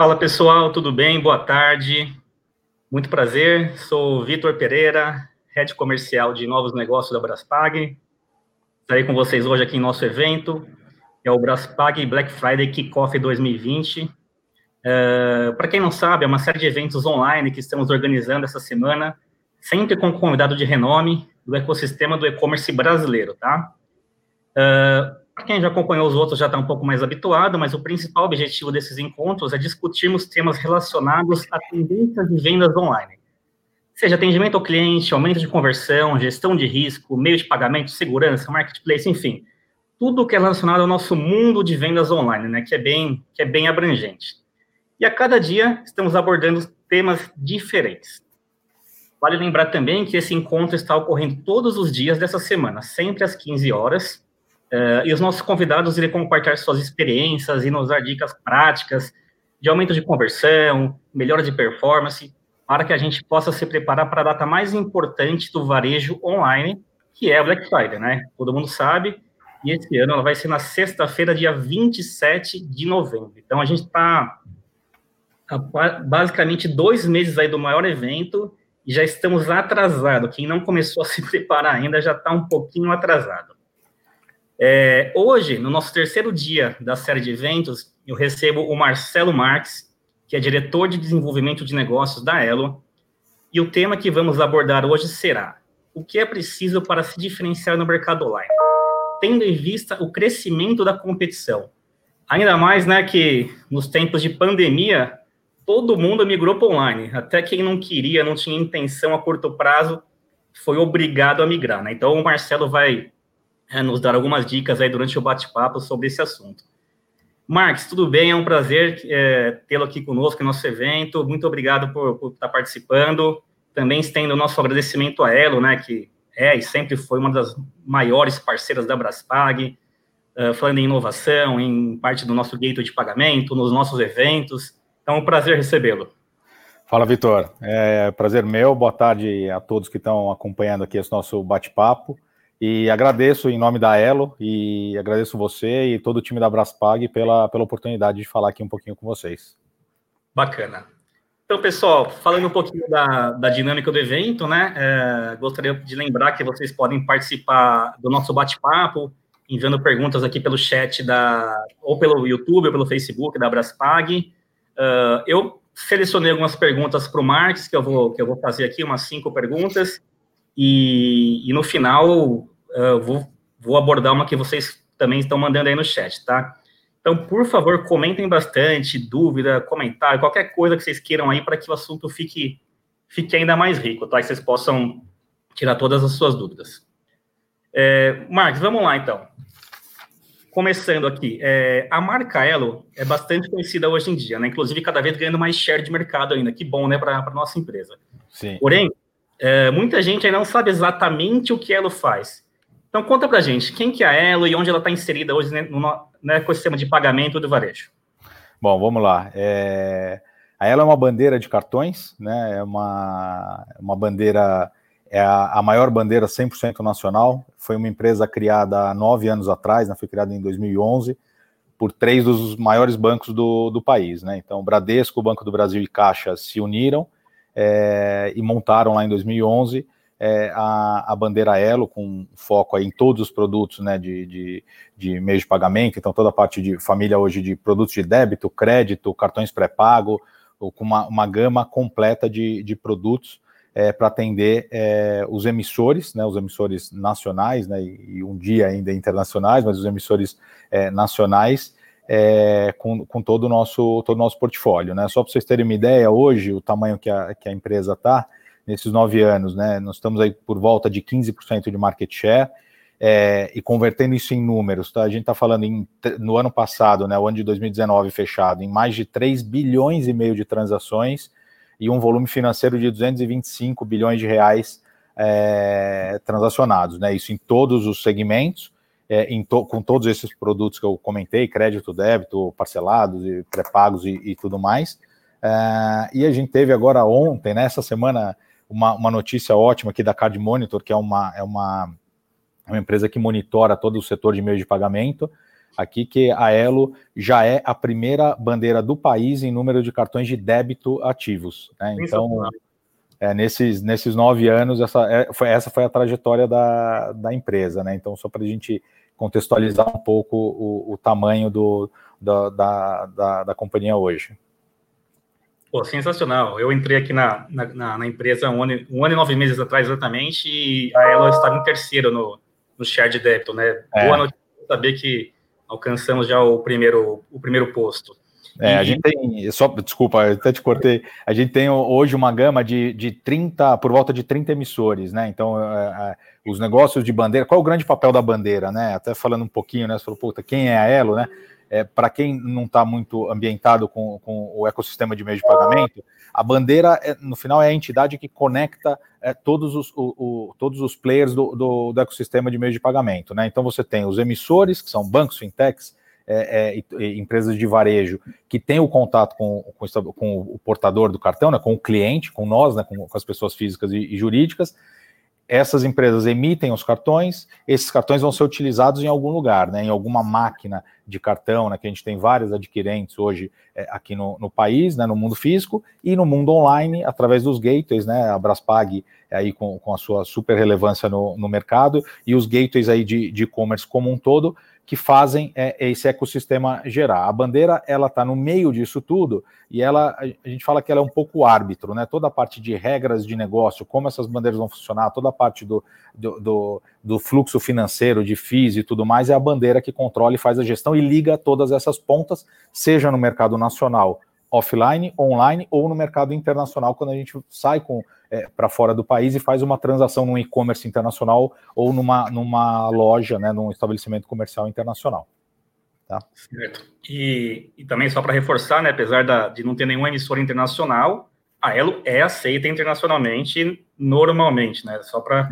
Fala pessoal, tudo bem? Boa tarde. Muito prazer. Sou Vitor Pereira, head comercial de novos negócios da Braspag. Estarei com vocês hoje aqui em nosso evento, é o Braspag Black Friday Kickoff 2020. Uh, Para quem não sabe, é uma série de eventos online que estamos organizando essa semana, sempre com convidado de renome do ecossistema do e-commerce brasileiro, tá? Uh, quem já acompanhou os outros já está um pouco mais habituado, mas o principal objetivo desses encontros é discutirmos temas relacionados a tendências de vendas online. Seja atendimento ao cliente, aumento de conversão, gestão de risco, meio de pagamento, segurança, marketplace, enfim, tudo que é relacionado ao nosso mundo de vendas online, né, que é bem, que é bem abrangente. E a cada dia estamos abordando temas diferentes. Vale lembrar também que esse encontro está ocorrendo todos os dias dessa semana, sempre às 15 horas, Uh, e os nossos convidados irão compartilhar suas experiências e nos dar dicas práticas de aumento de conversão, melhora de performance, para que a gente possa se preparar para a data mais importante do varejo online, que é a Black Friday, né? Todo mundo sabe. E esse ano ela vai ser na sexta-feira, dia 27 de novembro. Então a gente está basicamente dois meses aí do maior evento e já estamos atrasados. Quem não começou a se preparar ainda já está um pouquinho atrasado. É, hoje, no nosso terceiro dia da série de eventos, eu recebo o Marcelo Marques, que é diretor de desenvolvimento de negócios da Elo, e o tema que vamos abordar hoje será o que é preciso para se diferenciar no mercado online, tendo em vista o crescimento da competição. Ainda mais, né, que nos tempos de pandemia, todo mundo migrou para online, até quem não queria, não tinha intenção a curto prazo, foi obrigado a migrar, né? Então, o Marcelo vai é, nos dar algumas dicas aí durante o bate-papo sobre esse assunto. Marques, tudo bem? É um prazer é, tê-lo aqui conosco no nosso evento. Muito obrigado por, por, estar participando. Também estendo o nosso agradecimento a Elo, né, que é e sempre foi uma das maiores parceiras da Braspag, uh, falando em inovação, em parte do nosso gateway de pagamento, nos nossos eventos. Então, é um prazer recebê-lo. Fala, Vitor. É prazer meu. Boa tarde a todos que estão acompanhando aqui esse nosso bate-papo. E agradeço em nome da Elo e agradeço você e todo o time da Braspag pela, pela oportunidade de falar aqui um pouquinho com vocês. Bacana. Então, pessoal, falando um pouquinho da, da dinâmica do evento, né? É, gostaria de lembrar que vocês podem participar do nosso bate-papo, enviando perguntas aqui pelo chat da, ou pelo YouTube ou pelo Facebook da Braspag. Uh, eu selecionei algumas perguntas para o Marques, que eu vou, que eu vou fazer aqui, umas cinco perguntas. E, e no final, eu vou, vou abordar uma que vocês também estão mandando aí no chat, tá? Então, por favor, comentem bastante, dúvida, comentário, qualquer coisa que vocês queiram aí para que o assunto fique, fique ainda mais rico, tá? Que vocês possam tirar todas as suas dúvidas. É, Marcos, vamos lá então. Começando aqui, é, a marca Elo é bastante conhecida hoje em dia, né? Inclusive, cada vez ganhando mais share de mercado ainda. Que bom, né, para a nossa empresa. Sim. Porém, é, muita gente ainda não sabe exatamente o que Elo faz. Então, conta para gente, quem que é a Elo e onde ela está inserida hoje né, no, no, ecossistema de pagamento do varejo? Bom, vamos lá. É... A Elo é uma bandeira de cartões, né? É uma, uma bandeira, é a, a maior bandeira 100% nacional. Foi uma empresa criada há nove anos atrás, né? foi criada em 2011, por três dos maiores bancos do, do país, né? Então, Bradesco, Banco do Brasil e Caixa se uniram é, e montaram lá em 2011 é, a, a, bandeira Elo, com foco em todos os produtos né, de, de, de meio de pagamento, então toda a parte de família hoje de produtos de débito, crédito, cartões pré-pago, com uma, uma gama completa de, de produtos é, para atender é, os emissores, né, os emissores nacionais, né, e, um dia ainda internacionais, mas os emissores é, nacionais, é, com, com, todo o nosso, todo o nosso portfólio. Né? Só para vocês terem uma ideia, hoje, o tamanho que a, que a empresa está, nesses nove anos, né? nós estamos aí por volta de 15% de market share, é, e convertendo isso em números, tá? a gente está falando em, no ano passado, né, o ano de 2019 fechado, em mais de 3 bilhões e meio de transações e um volume financeiro de 225 bilhões de reais é, transacionados, né? Isso em todos os segmentos, é, to, com todos esses produtos que eu comentei, crédito, débito, parcelados e pré-pagos e, e, tudo mais. É, e a gente teve agora ontem, nessa né, semana, uma, uma, notícia ótima aqui da Card Monitor, que é uma, é uma, é uma empresa que monitora todo o setor de meio de pagamento. aqui que a Elo já é a primeira bandeira do país em número de cartões de débito ativos. Né? Então, é, nesses, nesses nove anos, essa, é, foi, essa foi a trajetória da, da empresa. Né? Então, só para a gente contextualizar um pouco o, o tamanho do, da, da, da, da companhia hoje. Pô, sensacional. Eu entrei aqui na, na, na, empresa um ano, um ano e nove meses atrás, exatamente, e a ela estava em terceiro no, no share de débito, né? É. Boa notícia saber que alcançamos já o primeiro, o primeiro posto. É, a gente tem, só, desculpa, eu até te cortei, a gente tem hoje uma gama de, de 30, por volta de 30 emissores, né, então é, é, os negócios de bandeira, qual é o grande papel da bandeira, né, até falando um pouquinho, né, você falou, puta, quem é a Elo, né, é, para quem não está muito ambientado com, com, o ecossistema de meio de pagamento, a bandeira, é, no final, é a entidade que conecta é, todos, os, o, o, todos os players do, do, do, ecossistema de meio de pagamento. Né? Então, você tem os emissores, que são bancos, fintechs, é, é, empresas de varejo, que têm o contato com, com, com, o portador do cartão, né, com o cliente, com nós, né, com, com as pessoas físicas e, e jurídicas, essas empresas emitem os cartões, esses cartões vão ser utilizados em algum lugar, né, em alguma máquina de cartão, né, que a gente tem várias adquirentes hoje é, aqui no, no, país, né, no mundo físico, e no mundo online, através dos gateways, né, a Braspag é aí com, com a sua super relevância no, no mercado, e os gateways aí de e-commerce como um todo, que fazem é, esse ecossistema gerar. A bandeira ela está no meio disso tudo e ela a gente fala que ela é um pouco árbitro, né? Toda a parte de regras de negócio, como essas bandeiras vão funcionar, toda a parte do, do, do, do fluxo financeiro, de FIIs e tudo mais, é a bandeira que controla e faz a gestão e liga todas essas pontas, seja no mercado nacional offline, online ou no mercado internacional, quando a gente sai com é, para fora do país e faz uma transação num e-commerce internacional ou numa, numa loja, né, num estabelecimento comercial internacional. Tá? Certo. E, e também só para reforçar, né, apesar da, de não ter nenhuma emissora internacional, a Elo é aceita internacionalmente normalmente, né? Só para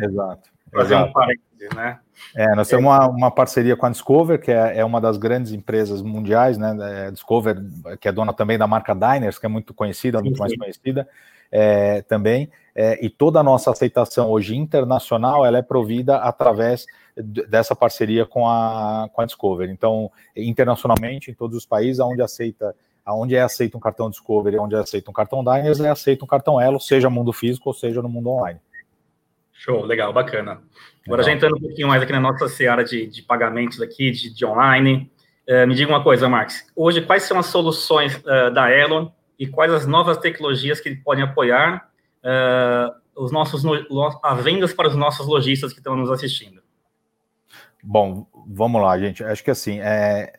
fazer Exato. um parênteses, né? É, nós temos uma, uma, parceria com a Discover, que é, é, uma das grandes empresas mundiais, né? É, Discover, que é dona também da marca Diners, que é muito conhecida, sim, muito sim. mais conhecida é, também, é, e toda a nossa aceitação hoje internacional ela é provida através dessa parceria com a, com a Discover. Então, internacionalmente, em todos os países onde aceita onde é aceito um cartão Discovery, onde é aceito um cartão Diners, é aceito um cartão Elo, seja mundo físico ou seja no mundo online. Show, legal, bacana. Agora, já entrando um pouquinho mais aqui na nossa seara de, de pagamentos aqui, de, de online, uh, me diga uma coisa, Marx. Hoje, quais são as soluções uh, da Elo e quais as novas tecnologias que podem apoiar uh, os nossos as vendas para os nossos lojistas que estão nos assistindo. Bom, vamos lá, gente. Acho que assim, é...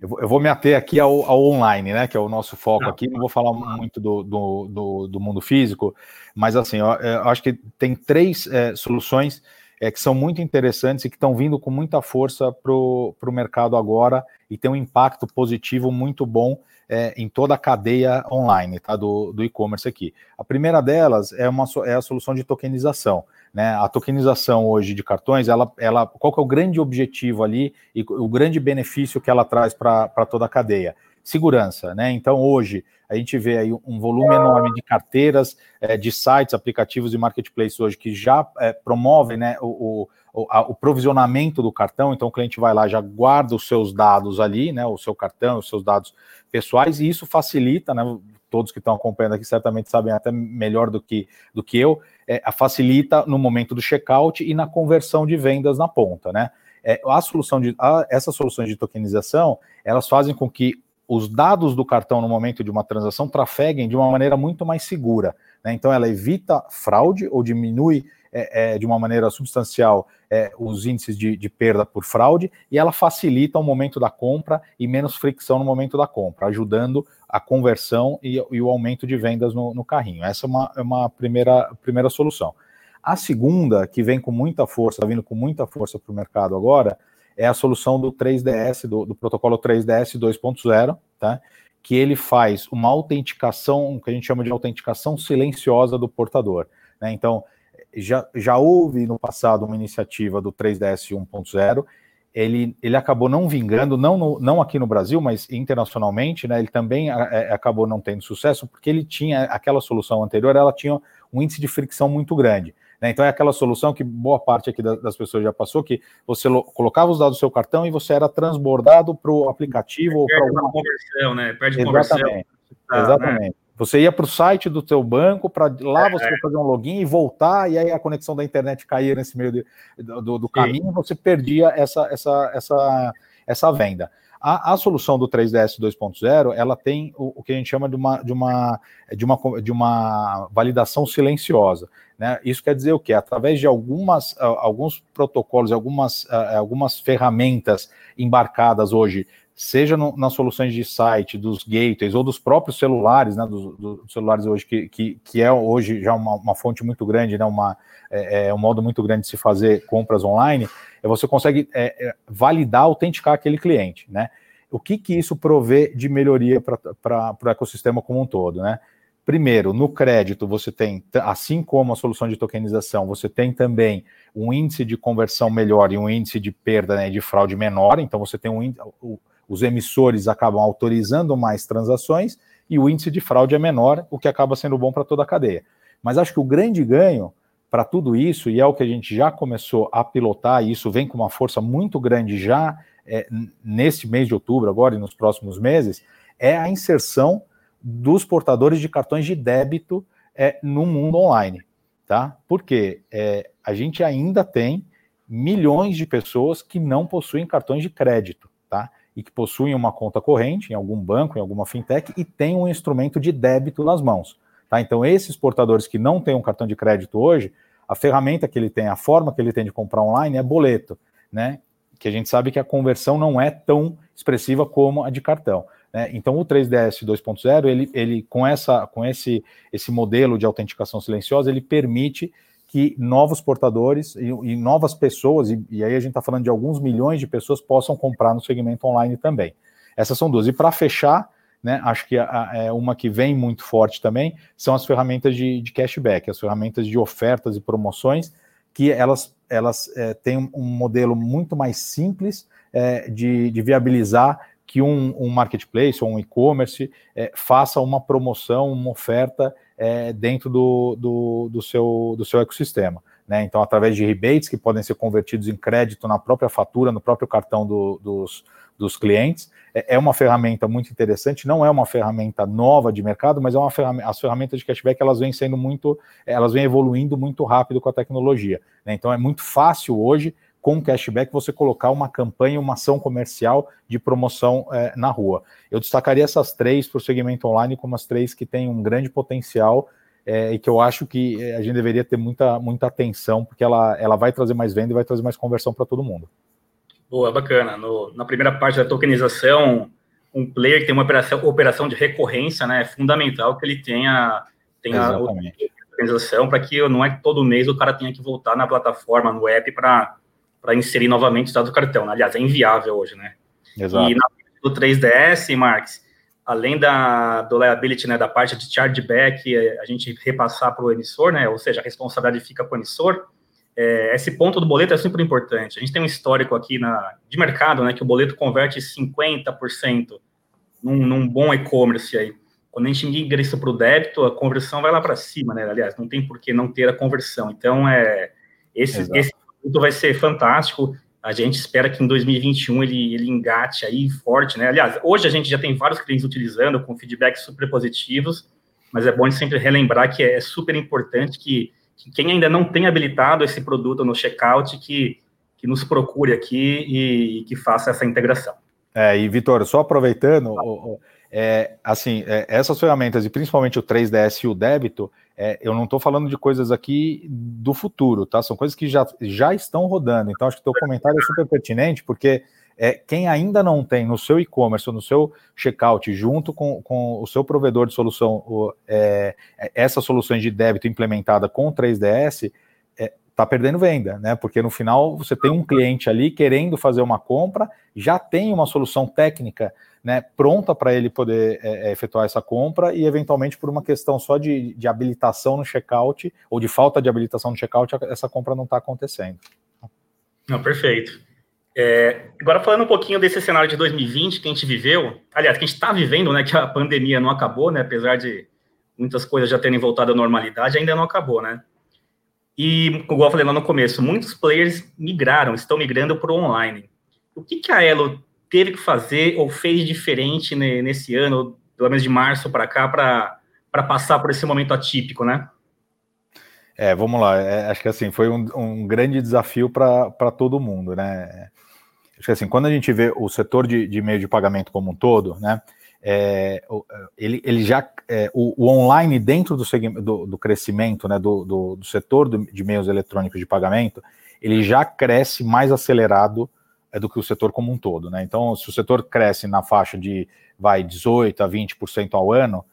eu, vou, me ater aqui ao, ao, online, né? Que é o nosso foco aqui. Não vou falar muito do, do, do, do mundo físico, mas assim, eu, eu acho que tem três é, soluções é, que são muito interessantes e que estão vindo com muita força para o mercado agora e tem um impacto positivo muito bom é, em toda a cadeia online tá, do, do e-commerce aqui. A primeira delas é, uma, é a solução de tokenização. Né? A tokenização hoje de cartões, ela, ela, qual é o grande objetivo ali e o grande benefício que ela traz para toda a cadeia? Segurança, né? Então hoje a gente vê aí um volume enorme de carteiras, é, de sites, aplicativos e marketplaces hoje que já é, promovem né, o, o, a, o, provisionamento do cartão, então o cliente vai lá, já guarda os seus dados ali, né? O seu cartão, os seus dados pessoais, e isso facilita, né? Todos que estão acompanhando aqui certamente sabem até melhor do que, do que eu, é, facilita no momento do checkout e na conversão de vendas na ponta, né? É, a solução de, a, essas soluções de tokenização, elas fazem com que os dados do cartão no momento de uma transação trafeguem de uma maneira muito mais segura. Né? Então, ela evita fraude ou diminui é, é, de uma maneira substancial é, os índices de, de, perda por fraude e ela facilita o momento da compra e menos fricção no momento da compra, ajudando a conversão e, e o aumento de vendas no, no carrinho. Essa é uma, é uma primeira, primeira solução. A segunda, que vem com muita força, está vindo com muita força para o mercado agora, é a solução do 3DS, do, do protocolo 3DS 2.0, tá? Que ele faz uma autenticação, que a gente chama de autenticação silenciosa do portador. Né? Então, já, já houve no passado uma iniciativa do 3DS 1.0, ele, ele acabou não vingando, não, no, não aqui no Brasil, mas internacionalmente, né, ele também a, é, acabou não tendo sucesso, porque ele tinha, aquela solução anterior, ela tinha um índice de fricção muito grande. Né? Então é aquela solução que boa parte aqui das pessoas já passou, que você colocava os dados do seu cartão e você era transbordado para o aplicativo ou para alguma conversão, né? Perde Exatamente. conversão. Ah, Exatamente. Né? Você ia para o site do seu banco, para lá é, você é. fazer um login e voltar, e aí a conexão da internet caía nesse meio de, do, do caminho, você perdia essa, essa, essa, essa venda. A, a solução do 3DS 2.0, ela tem o, o, que a gente chama de uma, de uma, de uma, de uma validação silenciosa. Né? Isso quer dizer o quê? Através de algumas, alguns protocolos, algumas, algumas ferramentas embarcadas hoje, seja no, nas soluções de site, dos gateways ou dos próprios celulares, né, dos, dos celulares hoje, que, que, que, é hoje já uma, uma fonte muito grande, né, uma, é, é, um modo muito grande de se fazer compras online, você consegue é, é, validar, autenticar aquele cliente, né? O que, que isso provê de melhoria para o ecossistema como um todo, né? Primeiro, no crédito, você tem, assim como a solução de tokenização, você tem também um índice de conversão melhor e um índice de perda né, de fraude menor. Então, você tem um os emissores acabam autorizando mais transações e o índice de fraude é menor, o que acaba sendo bom para toda a cadeia. Mas acho que o grande ganho para tudo isso, e é o que a gente já começou a pilotar, e isso vem com uma força muito grande já é, neste mês de outubro, agora e nos próximos meses, é a inserção dos portadores de cartões de débito é, no mundo online. Tá? Porque é, a gente ainda tem milhões de pessoas que não possuem cartões de crédito. Tá? e que possuem uma conta corrente em algum banco, em alguma fintech, e tem um instrumento de débito nas mãos. Tá? Então, esses portadores que não têm um cartão de crédito hoje, a ferramenta que ele tem, a forma que ele tem de comprar online é boleto, né? Que a gente sabe que a conversão não é tão expressiva como a de cartão. Né? Então, o 3DS 2.0, ele, ele com, essa, com esse, esse modelo de autenticação silenciosa, ele permite que novos portadores e, e novas pessoas, e, e, aí a gente está falando de alguns milhões de pessoas, possam comprar no segmento online também. Essas são duas. E para fechar, né, acho que a, é uma que vem muito forte também, são as ferramentas de, de cashback, as ferramentas de ofertas e promoções, que elas, elas é, têm um modelo muito mais simples é, de, de viabilizar que um, um marketplace ou um e-commerce é, faça uma promoção, uma oferta é, dentro do, do, do, seu, do seu ecossistema. Né? Então, através de rebates que podem ser convertidos em crédito na própria fatura, no próprio cartão do, dos, dos clientes, é, é uma ferramenta muito interessante. Não é uma ferramenta nova de mercado, mas é uma ferramenta, as ferramentas de cashback elas vêm sendo muito, elas vêm evoluindo muito rápido com a tecnologia. Né? Então, é muito fácil hoje com cashback você colocar uma campanha, uma ação comercial de promoção é, na rua. Eu destacaria essas três para o segmento online como as três que têm um grande potencial é, e que eu acho que é, a gente deveria ter muita, muita atenção, porque ela, ela vai trazer mais venda e vai trazer mais conversão para todo mundo. Boa, bacana. No, na primeira parte da tokenização, um player que tem uma operação, operação de recorrência, né, é fundamental que ele tenha, tenha a tokenização para que não é que todo mês o cara tenha que voltar na plataforma, no app, para para inserir novamente os dados do cartão. Né? Aliás, é inviável hoje, né? Exato. E na, do 3DS, Marx, além da do liability, né, da parte de chargeback, a gente repassar para o emissor, né, ou seja, a responsabilidade fica para o emissor, é, esse ponto do boleto é super importante. A gente tem um histórico aqui na, de mercado, né, que o boleto converte 50% num, num bom e-commerce aí. Quando a gente migra isso para o débito, a conversão vai lá para cima, né? Aliás, não tem por que não ter a conversão. Então, é esse, esse produto vai ser fantástico. A gente espera que em 2021 ele, ele engate aí forte, né? Aliás, hoje a gente já tem vários clientes utilizando com feedbacks super positivos, mas é bom sempre relembrar que é super importante que, que quem ainda não tem habilitado esse produto no checkout, que, que nos procure aqui e, e que faça essa integração. É, e Vitor, só aproveitando, é, assim, é, essas ferramentas, e principalmente o 3DS e o débito, é, eu não estou falando de coisas aqui do futuro, tá? São coisas que já, já estão rodando. Então, acho que o teu comentário é super pertinente, porque é, quem ainda não tem no seu e-commerce ou no seu checkout, junto com, com o seu provedor de solução, o, é, é essas soluções de débito implementada com o 3DS, está perdendo venda, né? Porque no final você tem um cliente ali querendo fazer uma compra, já tem uma solução técnica né, pronta para ele poder é, é, efetuar essa compra e, eventualmente, por uma questão só de, de habilitação no checkout ou de falta de habilitação no checkout, essa compra não está acontecendo. Não, perfeito. É, agora, falando um pouquinho desse cenário de 2020 que a gente viveu, aliás, que a gente está vivendo, né, que a pandemia não acabou, né, apesar de muitas coisas já terem voltado à normalidade, ainda não acabou, né? E, como eu falei lá no começo, muitos players migraram, estão migrando para o online. O que, que a Elo teve que fazer ou fez diferente nesse ano, pelo menos de março para cá, para passar por esse momento atípico, né? É, vamos lá. É, acho que assim foi um, um grande desafio para todo mundo, né? Acho que assim, quando a gente vê o setor de, de meio de pagamento como um todo, né? É, ele, ele já é, o, o, online dentro do, do, do crescimento né, do, do, do setor de meios eletrônicos de pagamento, ele já cresce mais acelerado é do que o setor como um todo, né? Então, se o setor cresce na faixa de vai 18 a 20% ao ano,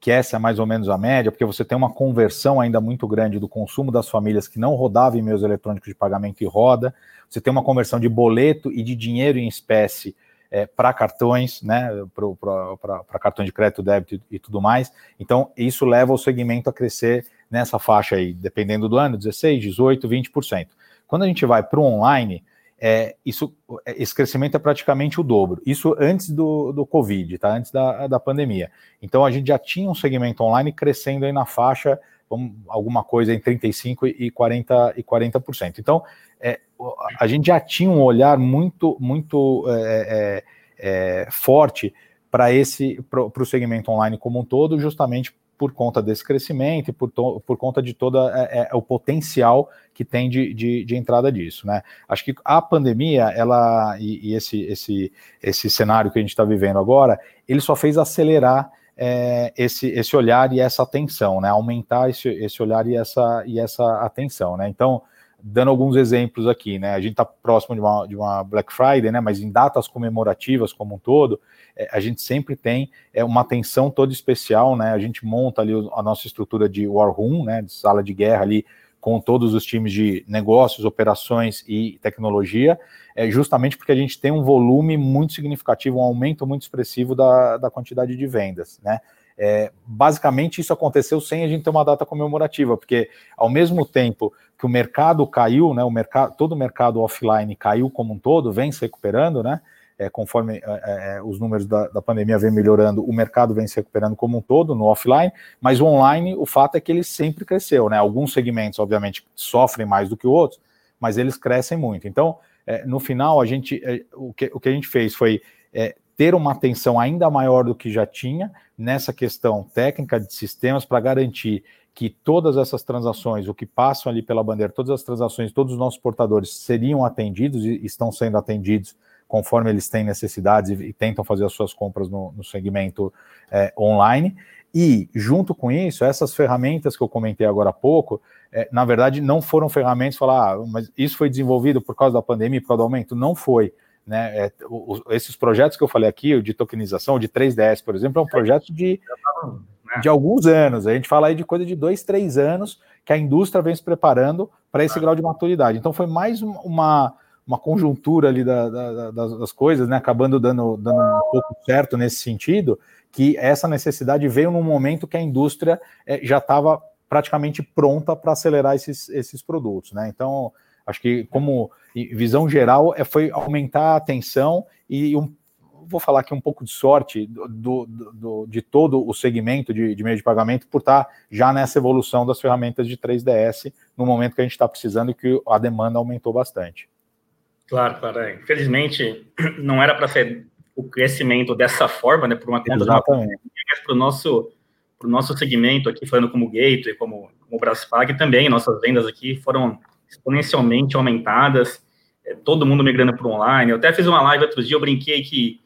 que essa é mais ou menos a média, porque você tem uma conversão ainda muito grande do consumo das famílias que não rodava em meios eletrônicos de pagamento e roda, você tem uma conversão de boleto e de dinheiro em espécie é, para cartões, né, para cartão de crédito, débito e, e tudo mais. Então, isso leva o segmento a crescer nessa faixa aí, dependendo do ano, 16, 18, 20%. Quando a gente vai para o online, é, isso, é, esse crescimento é praticamente o dobro. Isso antes do, do Covid, tá? Antes da, da pandemia. Então a gente já tinha um segmento online crescendo aí na faixa, alguma coisa em 35% e 40%. E 40%. Então, é, a gente já tinha um olhar muito, muito é, é, é forte para esse para o segmento online como um todo, justamente por conta desse crescimento e por, por conta de todo é, é, o potencial que tem de, de, de, entrada disso, né? Acho que a pandemia, ela e, e esse, esse, esse cenário que a gente está vivendo agora, ele só fez acelerar é, esse, esse olhar e essa atenção, né? Aumentar esse, esse olhar e essa, e essa atenção, né? Então, dando alguns exemplos aqui, né? A gente está próximo de uma, de uma Black Friday, né? Mas em datas comemorativas como um todo, é, a gente sempre tem é, uma atenção toda especial, né? A gente monta ali a nossa estrutura de War Room, né? De sala de guerra ali com todos os times de negócios, operações e tecnologia, é justamente porque a gente tem um volume muito significativo, um aumento muito expressivo da, da quantidade de vendas, né? É, basicamente, isso aconteceu sem a gente ter uma data comemorativa, porque ao mesmo tempo que o mercado caiu, né, o mercado, todo o mercado offline caiu como um todo, vem se recuperando, né? é, conforme é, é, é, os números da, da, pandemia vem melhorando, o mercado vem se recuperando como um todo no offline, mas o online, o fato é que ele sempre cresceu, né? Alguns segmentos, obviamente, sofrem mais do que outros, mas eles crescem muito. Então, é, no final, a gente, é, o, que, o que a gente fez foi ter uma atenção ainda maior do que já tinha nessa questão técnica de sistemas para garantir que todas essas transações, o que passam ali pela bandeira, todas as transações, todos os nossos portadores seriam atendidos e estão sendo atendidos conforme eles têm necessidades e, tentam fazer as suas compras no, no segmento é, online. E, junto com isso, essas ferramentas que eu comentei agora há pouco, é, na verdade, não foram ferramentas falar, ah, mas isso foi desenvolvido por causa da pandemia, por causa do aumento. Não foi. Né? É, o, esses projetos que eu falei aqui, o de tokenização, de 3DS, por exemplo, é um projeto de, de alguns anos. A gente fala aí de coisa de dois, três anos que a indústria vem se preparando para esse grau de maturidade. Então, foi mais uma uma conjuntura ali da, da, das coisas, né, acabando dando, dando um pouco certo nesse sentido, que essa necessidade veio num momento que a indústria é, já estava praticamente pronta para acelerar esses, esses produtos, né? Então, acho que como visão geral é, foi aumentar a atenção e um, vou falar aqui um pouco de sorte do, do, do de todo o segmento de, de, meio de pagamento por estar já nessa evolução das ferramentas de 3DS no momento que a gente está precisando e que a demanda aumentou bastante. Claro, claro. É. Infelizmente, não era para ser o crescimento dessa forma, né, por uma conta Exatamente. mas para o nosso, pro nosso segmento aqui, falando como Gateway, como, como Braspag, também nossas vendas aqui foram exponencialmente aumentadas, é, todo mundo migrando para online. Eu até fiz uma live outro dia, eu brinquei que,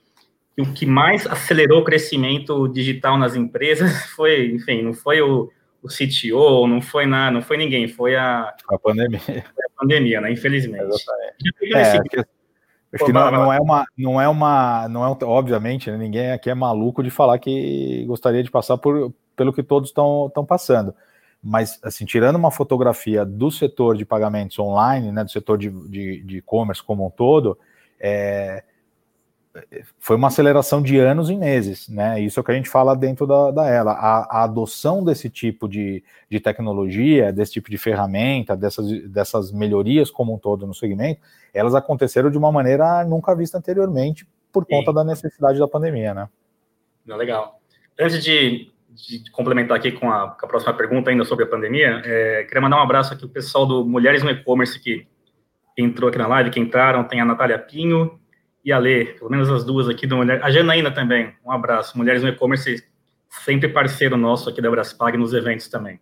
que o que mais acelerou o crescimento digital nas empresas foi, enfim, não foi o, o CTO, não foi nada, não foi ninguém, foi a, a pandemia. Foi a pandemia, né? Infelizmente. É, acho que não, não, é uma, não é uma, não é obviamente, né, ninguém aqui é maluco de falar que gostaria de passar por pelo que todos estão passando. Mas, assim, tirando uma fotografia do setor de pagamentos online, né, do setor de e-commerce como um todo, é, foi uma aceleração de anos e meses, né? Isso é o que a gente fala dentro da, da ela. A, a, adoção desse tipo de, de tecnologia, desse tipo de ferramenta, dessas, dessas melhorias como um todo no segmento, elas aconteceram de uma maneira nunca vista anteriormente por Sim. conta da necessidade da pandemia, né? Legal. Antes de, de complementar aqui com a, com a, próxima pergunta ainda sobre a pandemia, é, queria mandar um abraço aqui o pessoal do Mulheres no E-Commerce que entrou aqui na live, que entraram, tem a Natália Pinho e a Lê, pelo menos as duas aqui do Mulher, a Janaína também, um abraço, Mulheres no E-Commerce, sempre parceiro nosso aqui da Braspag nos eventos também.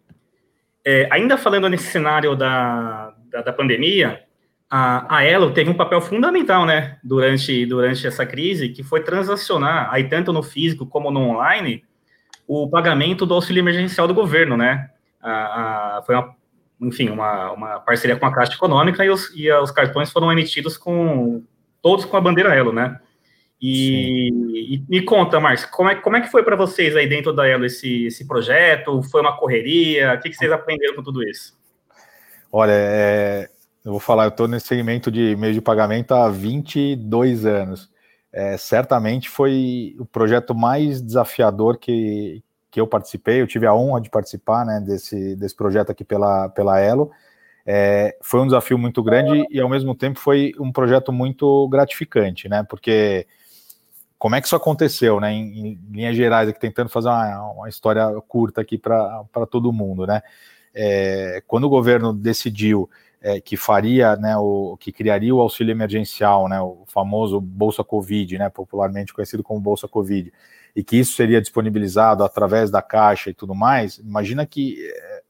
É, ainda falando nesse cenário da, da, da pandemia, a, a Elo teve um papel fundamental, né, durante, durante essa crise, que foi transacionar, aí tanto no físico como no online, o pagamento do auxílio emergencial do governo, né, a, a, foi uma, enfim, uma, uma parceria com a Caixa Econômica e os, e os cartões foram emitidos com, todos com a bandeira Elo, né, e, e, me conta, Márcio, como é, como é que foi para vocês aí dentro da Elo esse, esse projeto? Foi uma correria? O que, que vocês aprenderam com tudo isso? Olha, é, eu vou falar, eu estou nesse segmento de meio de pagamento há 22 anos. É, certamente foi o projeto mais desafiador que, que eu participei. Eu tive a honra de participar né, desse, desse projeto aqui pela, pela Elo. É, foi um desafio muito grande e, ao mesmo tempo, foi um projeto muito gratificante, né? Porque como é que isso aconteceu, né? Em, em linhas gerais, aqui tentando fazer uma, uma história curta aqui para todo mundo, né? É, quando o governo decidiu é, que faria, né, o que criaria o auxílio emergencial, né, o famoso Bolsa Covid, né, popularmente conhecido como Bolsa Covid, e que isso seria disponibilizado através da Caixa e tudo mais, imagina que é,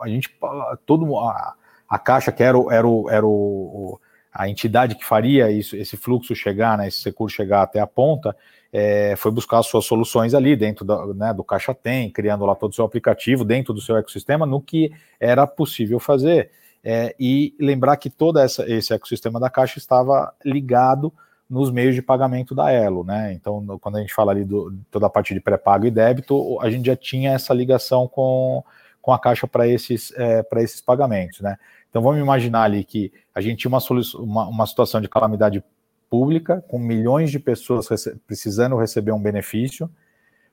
a gente, todo a, a Caixa que era, o, era, o, era o, a entidade que faria isso, esse fluxo chegar, né, esse recurso chegar até a ponta, é, foi buscar as suas soluções ali dentro da, né, do Caixa Tem, criando lá todo o seu aplicativo dentro do seu ecossistema, no que era possível fazer. É, e lembrar que todo essa, esse ecossistema da Caixa estava ligado nos meios de pagamento da Elo, né? Então, quando a gente fala ali do toda a parte de pré-pago e débito, a gente já tinha essa ligação com, com a Caixa para esses, é, esses pagamentos, né? Então, vamos imaginar ali que a gente tinha uma, uma, uma situação de calamidade pública, com milhões de pessoas rece precisando receber um benefício,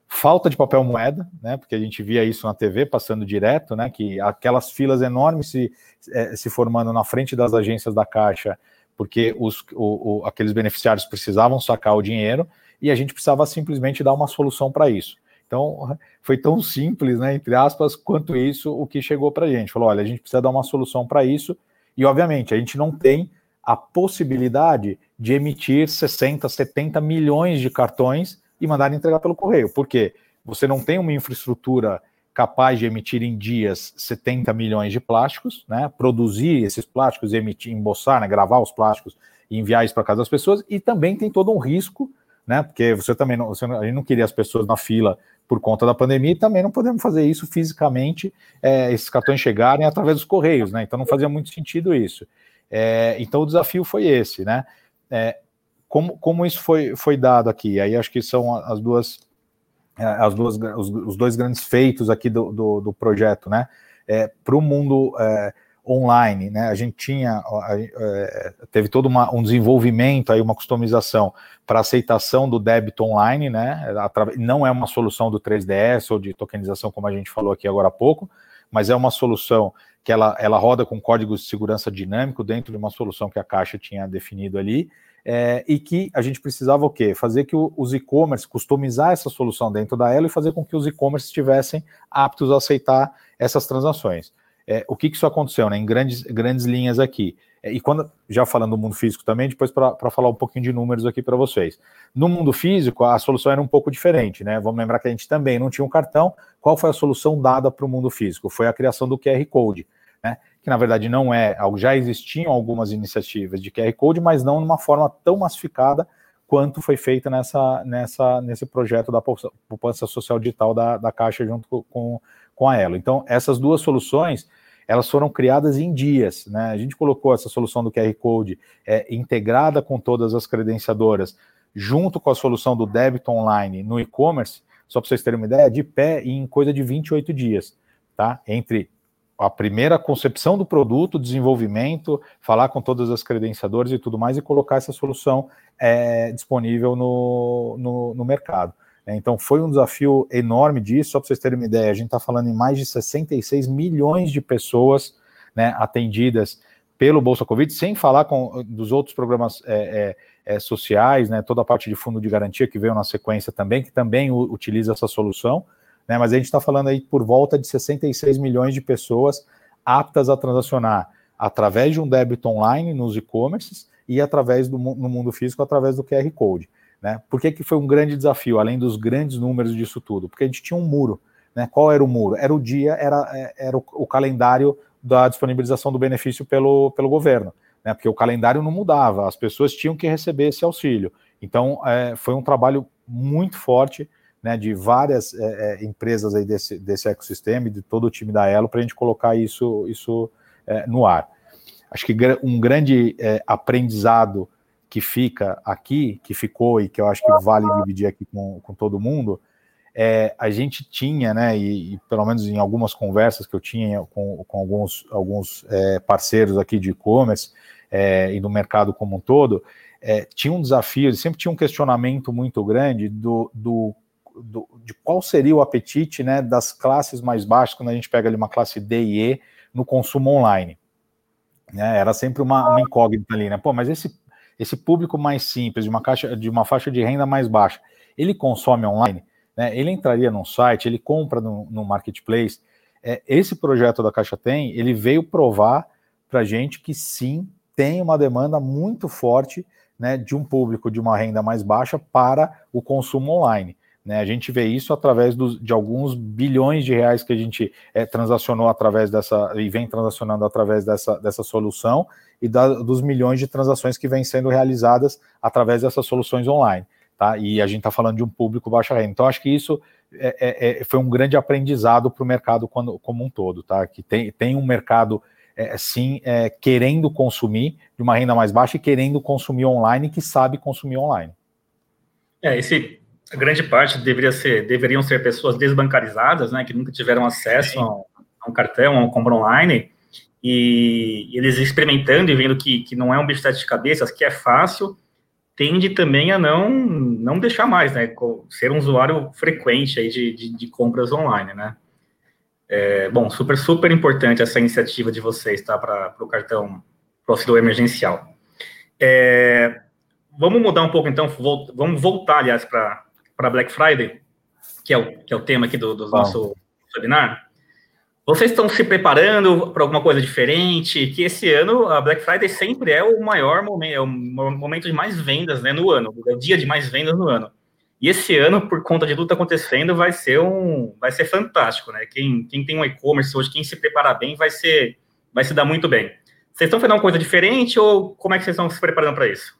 falta de papel moeda, né? Porque a gente via isso na TV passando direto, né? Que aquelas filas enormes se, é, se formando na frente das agências da Caixa, porque os, o, o, aqueles beneficiários precisavam sacar o dinheiro e a gente precisava simplesmente dar uma solução para isso. Então, foi tão simples, né, entre aspas, quanto isso o que chegou para a gente. Falou: olha, a gente precisa dar uma solução para isso, e obviamente a gente não tem a possibilidade de emitir 60, 70 milhões de cartões e mandar entregar pelo correio. Por quê? Você não tem uma infraestrutura capaz de emitir em dias 70 milhões de plásticos, né? Produzir esses plásticos e emitir, emboçar, né? gravar os plásticos e enviar isso para casa das pessoas, e também tem todo um risco, né? Porque você também não, você, a gente não queria as pessoas na fila por conta da pandemia e também não podemos fazer isso fisicamente, é, esses cartões chegarem através dos correios, né? Então não fazia muito sentido isso. É, então o desafio foi esse, né? É, como, como isso foi, foi dado aqui? Aí acho que são as duas, é, as duas os, os dois grandes feitos aqui do, do, do projeto, né? É, Para o mundo é, online, né? A gente tinha, é, teve todo uma, um desenvolvimento aí, uma customização para aceitação do débito online, né? Não é uma solução do 3DS ou de tokenização, como a gente falou aqui agora há pouco, mas é uma solução que ela, ela roda com código de segurança dinâmico dentro de uma solução que a Caixa tinha definido ali, é, e que a gente precisava o quê? Fazer que o, os e-commerce, customizar essa solução dentro da Elo e fazer com que os e-commerce estivessem aptos a aceitar essas transações. É, o que, que isso aconteceu, né, em grandes, grandes linhas aqui? É, e quando, já falando do mundo físico também, depois para falar um pouquinho de números aqui para vocês. No mundo físico, a solução era um pouco diferente, né? Vamos lembrar que a gente também não tinha um cartão. Qual foi a solução dada para o mundo físico? Foi a criação do QR Code né, que na verdade não é algo, já existiam algumas iniciativas de QR Code, mas não numa forma tão massificada quanto foi feita nessa, nessa, nesse projeto da poupança social digital da, da Caixa junto com, com a Elo. Então, essas duas soluções, elas foram criadas em dias, né? A gente colocou essa solução do QR Code é, integrada com todas as credenciadoras, junto com a solução do débito online no e-commerce, só para vocês terem uma ideia, de pé em coisa de 28 dias, tá? Entre a primeira concepção do produto, desenvolvimento, falar com todas as credenciadoras e tudo mais e colocar essa solução é, disponível no, no, no mercado. É, então foi um desafio enorme disso, só para vocês terem uma ideia, a gente está falando em mais de 66 milhões de pessoas né, atendidas pelo Bolsa Covid, sem falar com dos outros programas é, é, é sociais, né, toda a parte de fundo de garantia que veio na sequência também, que também utiliza essa solução. né? Mas a gente está falando aí por volta de 66 milhões de pessoas aptas a transacionar através de um débito online nos e-commerces e através do no mundo físico através do QR Code. Né? Por que, que foi um grande desafio, além dos grandes números disso tudo? Porque a gente tinha um muro. Né? Qual era o muro? Era o dia, era, é, era o, o calendário da disponibilização do benefício pelo, pelo governo, né? porque o calendário não mudava, as pessoas tinham que receber esse auxílio. Então, é, foi um trabalho muito forte né, de várias é, é empresas aí desse, desse ecossistema e de todo o time da Elo para a gente colocar isso, isso é, no ar. Acho que um grande é, aprendizado que fica aqui, que ficou e que eu acho que vale dividir aqui com, com todo mundo, é, a gente tinha, né, e, e, pelo menos em algumas conversas que eu tinha com, com alguns, alguns é, parceiros aqui de e-commerce é, e do mercado como um todo, é, tinha um desafio, sempre tinha um questionamento muito grande do, do, do, de qual seria o apetite né, das classes mais baixas, quando a gente pega ali uma classe D e E no consumo online. Né, era sempre uma, uma incógnita ali, né? Pô, mas esse esse público mais simples, de uma, caixa, de uma faixa de renda mais baixa, ele consome online, né, ele entraria num site, ele compra no, no marketplace. É, esse projeto da Caixa Tem, ele veio provar para gente que sim, tem uma demanda muito forte né, de um público de uma renda mais baixa para o consumo online. Né, a gente vê isso através dos, de alguns bilhões de reais que a gente é, transacionou através dessa e vem transacionando através dessa, dessa solução e da, dos milhões de transações que vêm sendo realizadas através dessas soluções online. Tá? E a gente está falando de um público baixa renda. Então, acho que isso é, é, é foi um grande aprendizado para o mercado quando, como um todo, tá? Que tem, tem um mercado é, sim é, querendo consumir de uma renda mais baixa e querendo consumir online que sabe consumir online. É, esse a grande parte deveria ser, deveriam ser pessoas desbancarizadas, né, que nunca tiveram acesso a um, a um, cartão, a um compra online, e, eles experimentando e vendo que, que não é um bicho de sete cabeças, que é fácil, tende também a não, não deixar mais, né, ser um usuário frequente aí de, de, de compras online, né. É, bom, super, super importante essa iniciativa de vocês, tá, para o cartão auxílio emergencial. É, vamos mudar um pouco, então, vamos voltar, aliás, para para Black Friday, que é o, que é o tema aqui do, do nosso webinar, vocês estão se preparando para alguma coisa diferente? Que esse ano a Black Friday sempre é o maior momento, é o momento de mais vendas né, no ano, é o dia de mais vendas no ano. E esse ano, por conta de tudo que está acontecendo, vai ser um, vai ser fantástico, né? Quem, quem tem um e-commerce hoje, quem se preparar bem, vai ser, vai se dar muito bem. Vocês estão fazendo uma coisa diferente ou como é que vocês estão se preparando para isso?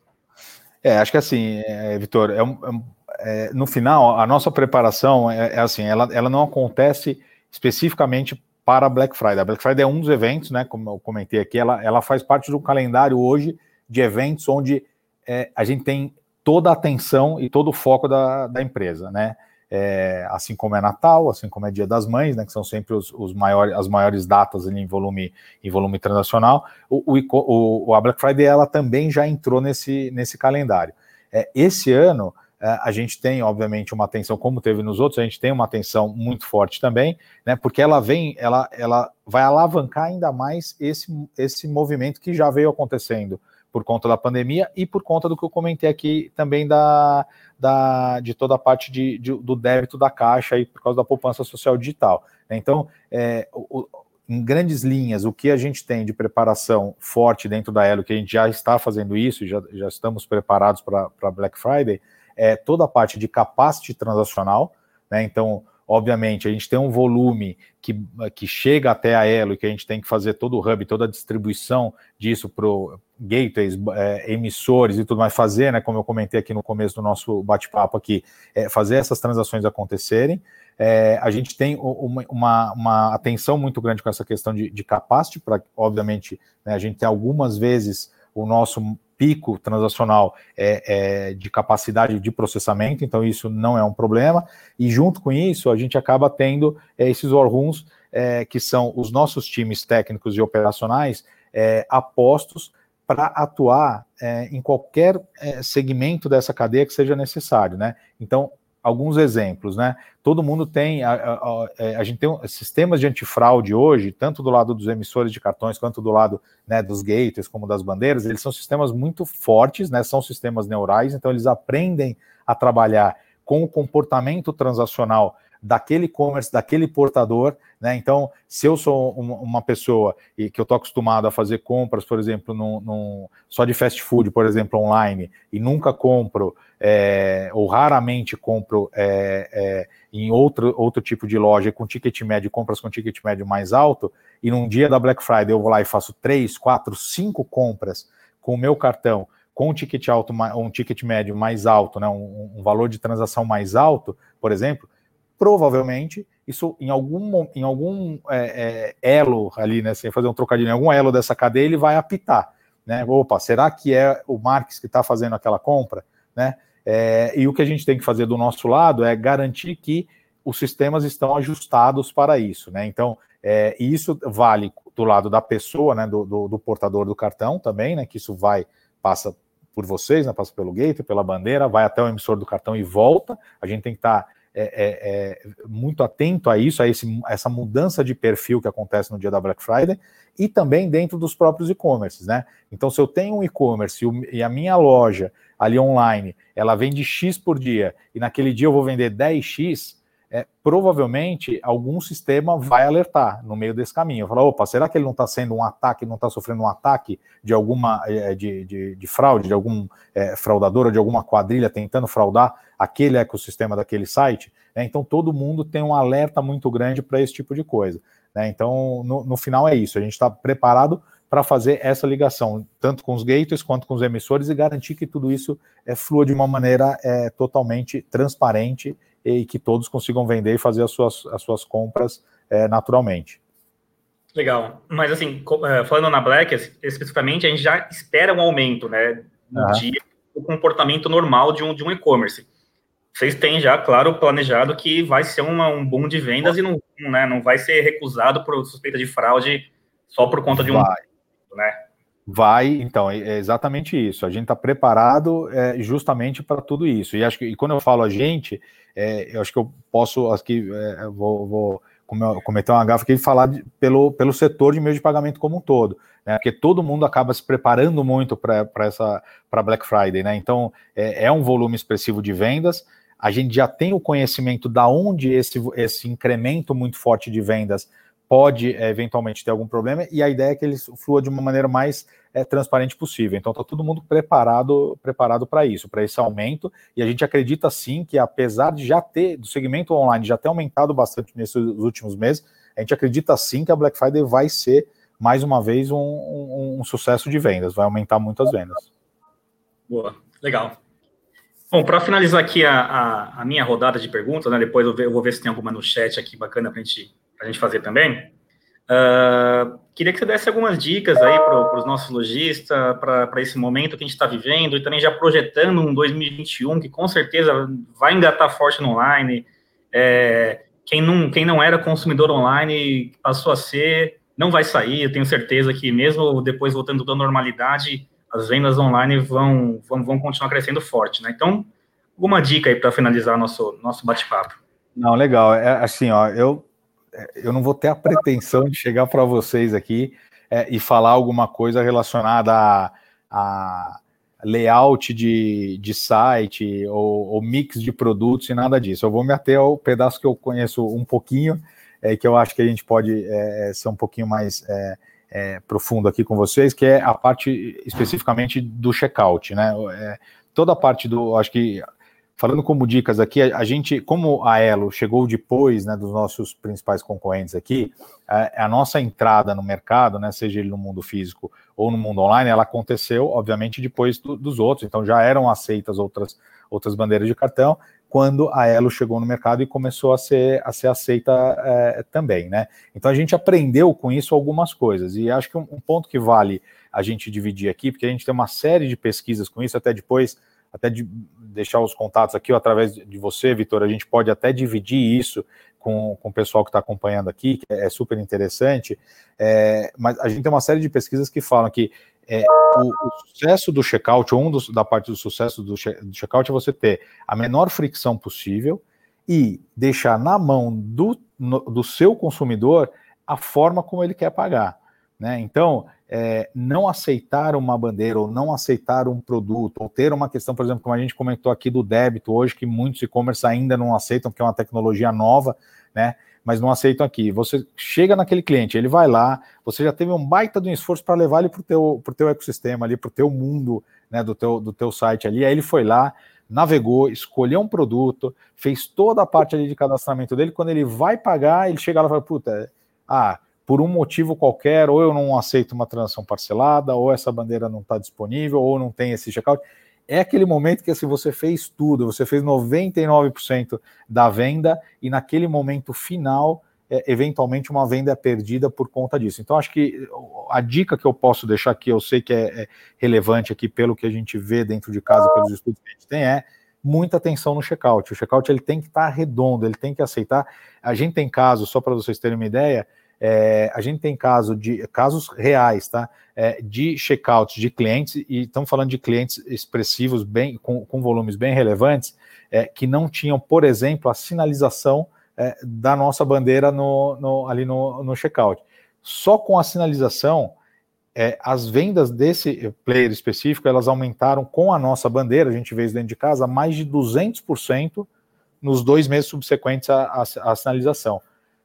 É, acho que assim, é, Vitor, é é é, no final, a nossa preparação é, é, assim, ela, ela não acontece especificamente para a Black Friday. A Black Friday é um dos eventos, né? Como eu comentei aqui, ela, ela faz parte do calendário hoje de eventos onde é, a gente tem toda a atenção e todo o foco da, da empresa, né? É, assim como é Natal, assim como é Dia das Mães, né, que são sempre os, os maiores, as maiores datas em volume em volume transacional, o, o, o, a Black Friday ela também já entrou nesse, nesse calendário. É, esse ano a gente tem, obviamente, uma atenção, como teve nos outros, a gente tem uma atenção muito forte também, né? Porque ela vem, ela, ela vai alavancar ainda mais esse, esse movimento que já veio acontecendo por conta da pandemia e por conta do que eu comentei aqui também da, da de toda a parte de, de do débito da caixa e por causa da poupança social digital. Então, é, o, em grandes linhas, o que a gente tem de preparação forte dentro da Elo, que a gente já está fazendo isso, já, já estamos preparados para Black Friday, é toda a parte de capacity transacional, né? Então, obviamente, a gente tem um volume que, que chega até a Elo e que a gente tem que fazer todo o hub, toda a distribuição disso para gateways, é, emissores e tudo mais, fazer, né? Como eu comentei aqui no começo do nosso bate-papo aqui, é, fazer essas transações acontecerem. É, a gente tem uma, uma, uma, atenção muito grande com essa questão de, de para, obviamente, né, a gente tem algumas vezes o nosso pico transacional é, é, de capacidade de processamento, então isso não é um problema. E junto com isso, a gente acaba tendo é, esses war rooms, é, que são os nossos times técnicos e operacionais é, apostos para atuar é, em qualquer segmento dessa cadeia que seja necessário, né? Então, alguns exemplos, né? Todo mundo tem, a, a, a, é, gente tem sistemas de antifraude hoje, tanto do lado dos emissores de cartões quanto do lado né, dos gateways, como das bandeiras, eles são sistemas muito fortes, né? São sistemas neurais, então eles aprendem a trabalhar com o comportamento transacional daquele e-commerce, daquele portador, né? Então, se eu sou uma pessoa e que eu estou acostumado a fazer compras, por exemplo, num, num, só de fast food, por exemplo, online, e nunca compro, é, ou raramente compro é, é, em outro, outro tipo de loja com ticket médio, compras com ticket médio mais alto, e num dia da Black Friday eu vou lá e faço três, quatro, cinco compras com o meu cartão com um ticket alto, um ticket médio mais alto, né, um, um valor de transação mais alto, por exemplo, provavelmente isso em algum, em algum é, é, elo ali, né, sem fazer um trocadilho, em algum elo dessa cadeia, ele vai apitar. Né? Opa, será que é o Marx que está fazendo aquela compra? Né? É, e o que a gente tem que fazer do nosso lado é garantir que os sistemas estão ajustados para isso. Né? Então, é, isso vale do lado da pessoa, né, do, do, do, portador do cartão também, né, que isso vai, passa por vocês, né, passa pelo gate, pela bandeira, vai até o emissor do cartão e volta. A gente tem que estar tá é, é, é, muito atento a isso, a esse, essa mudança de perfil que acontece no dia da Black Friday e também dentro dos próprios e-commerces, né? Então, se eu tenho um e-commerce e a minha loja ali online, ela vende X por dia e naquele dia eu vou vender 10X, é, provavelmente algum sistema vai alertar no meio desse caminho. Falar, opa, será que ele não está sendo um ataque, não está sofrendo um ataque de alguma é, de, de, de, fraude, de algum é, fraudador ou de alguma quadrilha tentando fraudar aquele ecossistema daquele site? É, então todo mundo tem um alerta muito grande para esse tipo de coisa. Né? Então, no, no final é isso, a gente está preparado para fazer essa ligação, tanto com os gateways quanto com os emissores, e garantir que tudo isso é, flua de uma maneira é, totalmente transparente e que todos consigam vender e fazer as suas, as suas compras é, naturalmente. Legal. Mas assim, é, falando na Black, especificamente, a gente já espera um aumento, né? No uhum. dia, o comportamento normal de um, de um e-commerce. Vocês têm já, claro, planejado que vai ser uma, um boom de vendas e não, né, não vai ser recusado por suspeita de fraude só por conta de um. Vai. Né? Vai, então, é exatamente isso. A gente está preparado é, justamente para tudo isso. E acho que e quando eu falo a gente, é, eu acho que eu posso aqui é, vou, vou, cometer uma gafa aqui e falar de, pelo, pelo setor de meio de pagamento como um todo, né? Porque todo mundo acaba se preparando muito para essa para Black Friday, né? Então é, é, um volume expressivo de vendas. A gente já tem o conhecimento da onde esse, esse incremento muito forte de vendas pode é, eventualmente ter algum problema, e a ideia é que ele flua de uma maneira mais é, transparente possível. Então está todo mundo preparado preparado para isso, para esse aumento, e a gente acredita sim que apesar de já ter, do segmento online já ter aumentado bastante nesses últimos meses, a gente acredita sim que a Black Friday vai ser, mais uma vez, um, um, um sucesso de vendas, vai aumentar muito as vendas. Boa, legal. Bom, para finalizar aqui a, a, a, minha rodada de perguntas, né, depois eu, ver, eu, vou ver se tem alguma no chat aqui bacana para gente, a gente fazer também. Uh, queria que você desse algumas dicas aí para os nossos lojistas, para esse momento que a gente está vivendo, e também já projetando um 2021 que com certeza vai engatar forte no online. É, quem, não, quem não era consumidor online passou a ser, não vai sair, eu tenho certeza que mesmo depois voltando da normalidade, as vendas online vão, vão, vão continuar crescendo forte, né? Então, alguma dica aí para finalizar nosso, nosso bate-papo. Não, legal. É, assim, ó, eu, eu não vou ter a pretensão de chegar para vocês aqui é, e falar alguma coisa relacionada a, a layout de, de site ou, ou, mix de produtos e nada disso. Eu vou me ater ao pedaço que eu conheço um pouquinho, é, que eu acho que a gente pode é, ser um pouquinho mais é, é, profundo aqui com vocês, que é a parte especificamente do checkout, né? É, toda a parte do, acho que falando como dicas aqui, a, a, gente, como a Elo chegou depois, né, dos nossos principais concorrentes aqui, a, a, nossa entrada no mercado, né, seja ele no mundo físico ou no mundo online, ela aconteceu, obviamente, depois do, dos outros. Então já eram aceitas outras outras bandeiras de cartão quando a Elo chegou no mercado e começou a ser, a ser aceita é, também, né? Então a gente aprendeu com isso algumas coisas, e acho que um, um, ponto que vale a gente dividir aqui, porque a gente tem uma série de pesquisas com isso, até depois, até de deixar os contatos aqui, ou através de você, Vitor, a gente pode até dividir isso com, com o pessoal que está acompanhando aqui, que é super interessante, é, mas a gente tem uma série de pesquisas que falam que é, o, o, sucesso do checkout, um dos, da parte do sucesso do, che, do checkout é você ter a menor fricção possível e deixar na mão do, no, do seu consumidor a forma como ele quer pagar. Né? Então, é, não aceitar uma bandeira ou não aceitar um produto, ou ter uma questão, por exemplo, como a gente comentou aqui do débito hoje, que muitos e-commerce ainda não aceitam, porque é uma tecnologia nova, né? Mas não aceitam aqui. Você chega naquele cliente, ele vai lá, você já teve um baita de um esforço para levar ele para o teu, teu ecossistema ali, para o teu mundo né, do, teu, do teu site ali, aí ele foi lá, navegou, escolheu um produto, fez toda a parte ali de cadastramento dele, quando ele vai pagar, ele chega lá e fala, puta, ah, por um motivo qualquer, ou eu não aceito uma transação parcelada, ou essa bandeira não está disponível, ou não tem esse checkout. É aquele momento que assim, você fez tudo, você fez 99% da venda, e naquele momento final, é, eventualmente uma venda é perdida por conta disso. Então, acho que a dica que eu posso deixar aqui, eu sei que é, é relevante aqui pelo que a gente vê dentro de casa, pelos estudos que a gente tem, é muita atenção no checkout. O checkout ele tem que estar tá redondo, ele tem que aceitar. A gente tem casos, só para vocês terem uma ideia, é, a gente tem caso de casos reais, tá? É, de checkouts de clientes, e estamos falando de clientes expressivos, bem, com, com volumes bem relevantes, é, que não tinham, por exemplo, a sinalização é, da nossa bandeira no, no, ali no, no checkout. Só com a sinalização, é, as vendas desse player específico, elas aumentaram com a nossa bandeira, a gente vê isso dentro de casa, mais de 200% nos dois meses subsequentes à, à, à sinalização.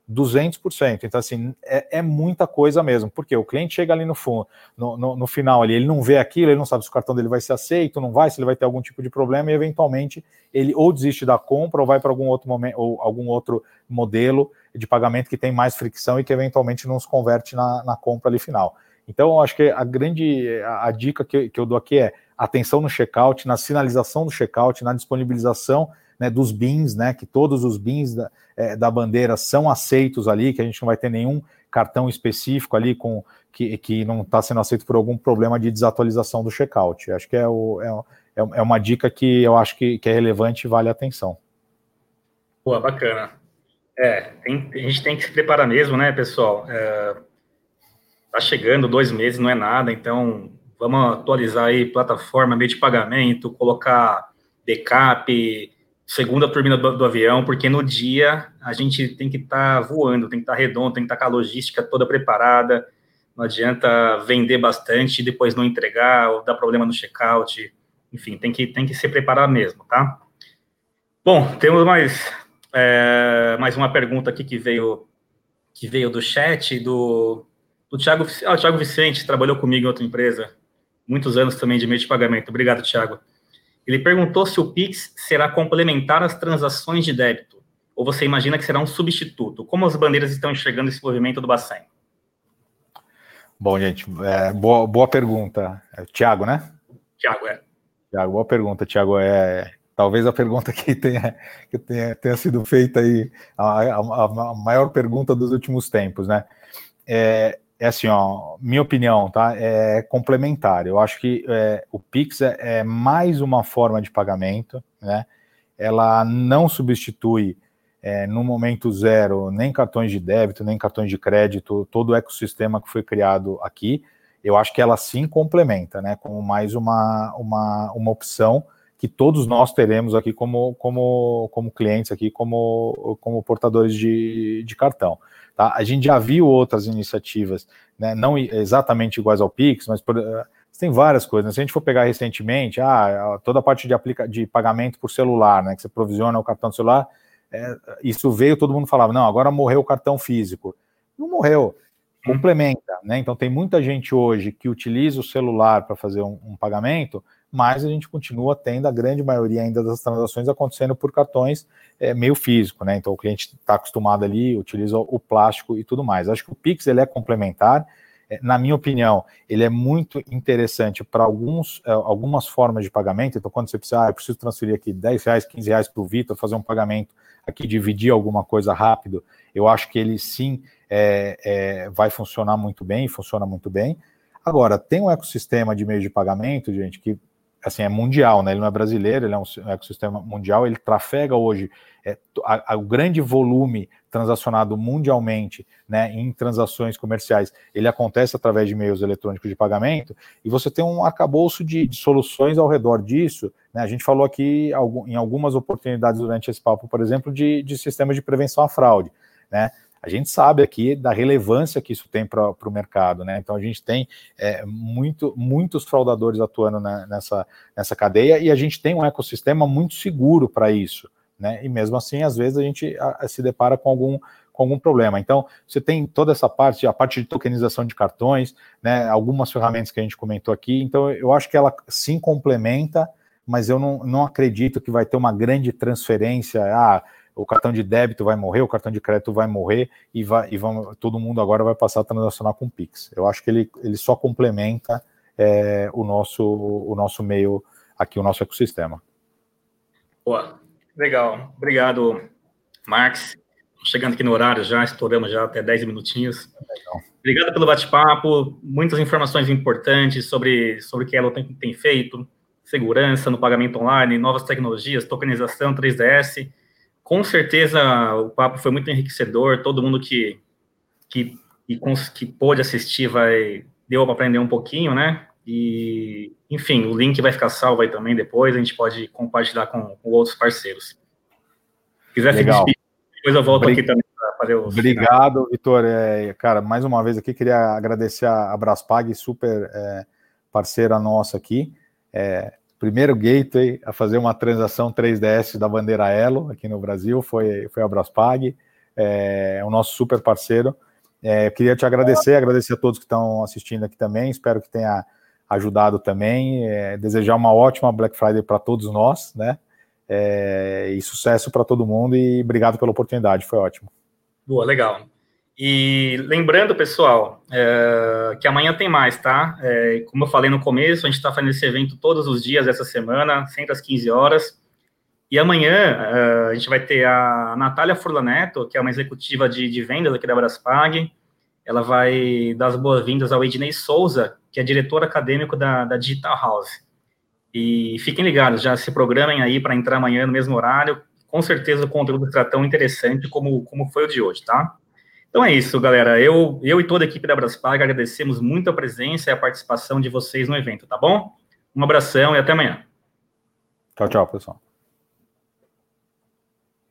200%. Então, assim, é, é, muita coisa mesmo, porque o cliente chega ali no fundo, no, no, no, final ali, ele não vê aquilo, ele não sabe se o cartão dele vai ser aceito, não vai, se ele vai ter algum tipo de problema, e eventualmente ele ou desiste da compra ou vai para algum outro momento, ou algum outro modelo de pagamento que tem mais fricção e que eventualmente não se converte na, na compra ali final. Então, acho que a grande a, a dica que, que eu dou aqui é atenção no checkout, na sinalização do checkout, na disponibilização né, dos bins, né, que todos os bins da, é, da bandeira são aceitos ali, que a gente não vai ter nenhum cartão específico ali com que, que não está sendo aceito por algum problema de desatualização do checkout. Acho que é, o, é, é, é uma dica que eu acho que, que é relevante e vale a atenção. Pô, bacana. É, tem, a gente tem que se preparar mesmo, né, pessoal? É, tá chegando dois meses, não é nada, então vamos atualizar aí plataforma, meio de pagamento, colocar backup, segunda turbina do, do, avião, porque no dia a gente tem que estar tá voando, tem que estar tá redondo, tem que estar tá com a logística toda preparada. Não adianta vender bastante e depois não entregar ou dar problema no checkout. Enfim, tem que, tem que se preparar mesmo, tá? Bom, temos mais, é, mais uma pergunta aqui que veio, que veio do chat, do, do Thiago, ah, Thiago Vicente, trabalhou comigo em outra empresa, muitos anos também de meio de pagamento. Obrigado, Thiago. Ele perguntou se o Pix será complementar às transações de débito, ou você imagina que será um substituto? Como as bandeiras estão enxergando esse movimento do Bacen? Bom, gente, é, boa, boa pergunta. É, Tiago, né? Tiago, é. Tiago, boa pergunta, Tiago. É, talvez a pergunta que tenha, que tenha, tenha sido feita aí, a, a, a, maior pergunta dos últimos tempos, né? É, é assim, ó, minha opinião, tá? É complementar. Eu acho que é, o Pix é, é, mais uma forma de pagamento, né? Ela não substitui é, no momento zero nem cartões de débito, nem cartões de crédito, todo o ecossistema que foi criado aqui. Eu acho que ela sim complementa, né? Como mais uma, uma, uma opção que todos nós teremos aqui como, como, como clientes aqui, como, como portadores de, de cartão. Tá? A gente já viu outras iniciativas, né, não exatamente iguais ao Pix, mas por, uh, tem várias coisas. Né? Se a gente for pegar recentemente, ah, toda a parte de, aplica de pagamento por celular, né, que você provisiona o cartão celular, é, isso veio, todo mundo falava, não, agora morreu o cartão físico. Não morreu, complementa, né? Então tem muita gente hoje que utiliza o celular para fazer um, um pagamento, mas a gente continua tendo a grande maioria ainda das transações acontecendo por cartões é, meio físico, né? Então o cliente está acostumado ali, utiliza o plástico e tudo mais. Acho que o Pix ele é complementar. É, na minha opinião, ele é muito interessante para alguns é, algumas formas de pagamento. Então, quando você precisa, ah, eu preciso transferir aqui 10 reais, 15 reais para o Vitor, fazer um pagamento aqui, dividir alguma coisa rápido, eu acho que ele sim é, vai funcionar muito bem, funciona muito bem. Agora, tem um ecossistema de meio de pagamento, gente, que assim, é mundial, né? Ele não é brasileiro, ele é um ecossistema mundial, ele trafega hoje é, a, a, o grande volume transacionado mundialmente, né, em transações comerciais, ele acontece através de meios eletrônicos de pagamento, e você tem um arcabouço de, de soluções ao redor disso, né? A gente falou aqui em algumas oportunidades durante esse papo, por exemplo, de, de sistemas de prevenção à fraude, né? A gente sabe aqui da relevância que isso tem para o mercado, né? Então a gente tem é, muito, muitos fraudadores atuando na, nessa, nessa cadeia e a gente tem um ecossistema muito seguro para isso, né? E mesmo assim, às vezes a gente a, se depara com algum com algum problema. Então, você tem toda essa parte, a parte de tokenização de cartões, né, algumas ferramentas que a gente comentou aqui. Então, eu acho que ela sim complementa, mas eu não, não acredito que vai ter uma grande transferência. Ah, o cartão de débito vai morrer, o cartão de crédito vai morrer e, vai, e vamos, todo mundo agora vai passar a transacionar com Pix. Eu acho que ele, ele só complementa é, o, nosso, o nosso meio aqui, o nosso ecossistema. Boa, legal. Obrigado, Marx. Chegando aqui no horário já, estouramos já até 10 minutinhos. Legal. Obrigado pelo bate-papo, muitas informações importantes sobre, sobre o que ela tem, tem feito, segurança no pagamento online, novas tecnologias, tokenização, 3DS com certeza o papo foi muito enriquecedor. Todo mundo que, que, que, que pôde assistir vai deu para aprender um pouquinho, né? E, enfim, o link vai ficar salvo aí também depois, a gente pode compartilhar com, com outros parceiros. Se quiser Legal. se despedir, depois eu volto aqui também para fazer o. Obrigado, Vitor. É, cara, mais uma vez aqui, queria agradecer a, a Braspag, super é, parceira nossa aqui. É, primeiro gateway a fazer uma transação 3DS da bandeira Elo aqui no Brasil foi, foi a Braspag, é, o nosso super parceiro. É, eu queria te agradecer, agradecer a todos que estão assistindo aqui também, espero que tenha ajudado também, é, desejar uma ótima Black Friday para todos nós, né? É, e sucesso para todo mundo e obrigado pela oportunidade, foi ótimo. Boa, legal. E lembrando, pessoal, é, que amanhã tem mais, tá? É, como eu falei no começo, a gente está fazendo esse evento todos os dias essa semana, sempre às 15 horas. E amanhã é, a gente vai ter a Natália Furlaneto, que é uma executiva de, de vendas aqui da Braspag. Ela vai dar as boas-vindas ao Ednei Souza, que é diretor acadêmico da, da Digital House. E fiquem ligados, já se programem aí para entrar amanhã no mesmo horário. Com certeza o conteúdo será tão interessante como, como foi o de hoje, tá? Então é isso, galera. Eu, eu e toda a equipe da Braspag agradecemos muito a presença e a participação de vocês no evento, tá bom? Um abração e até amanhã. Tchau, tchau, pessoal.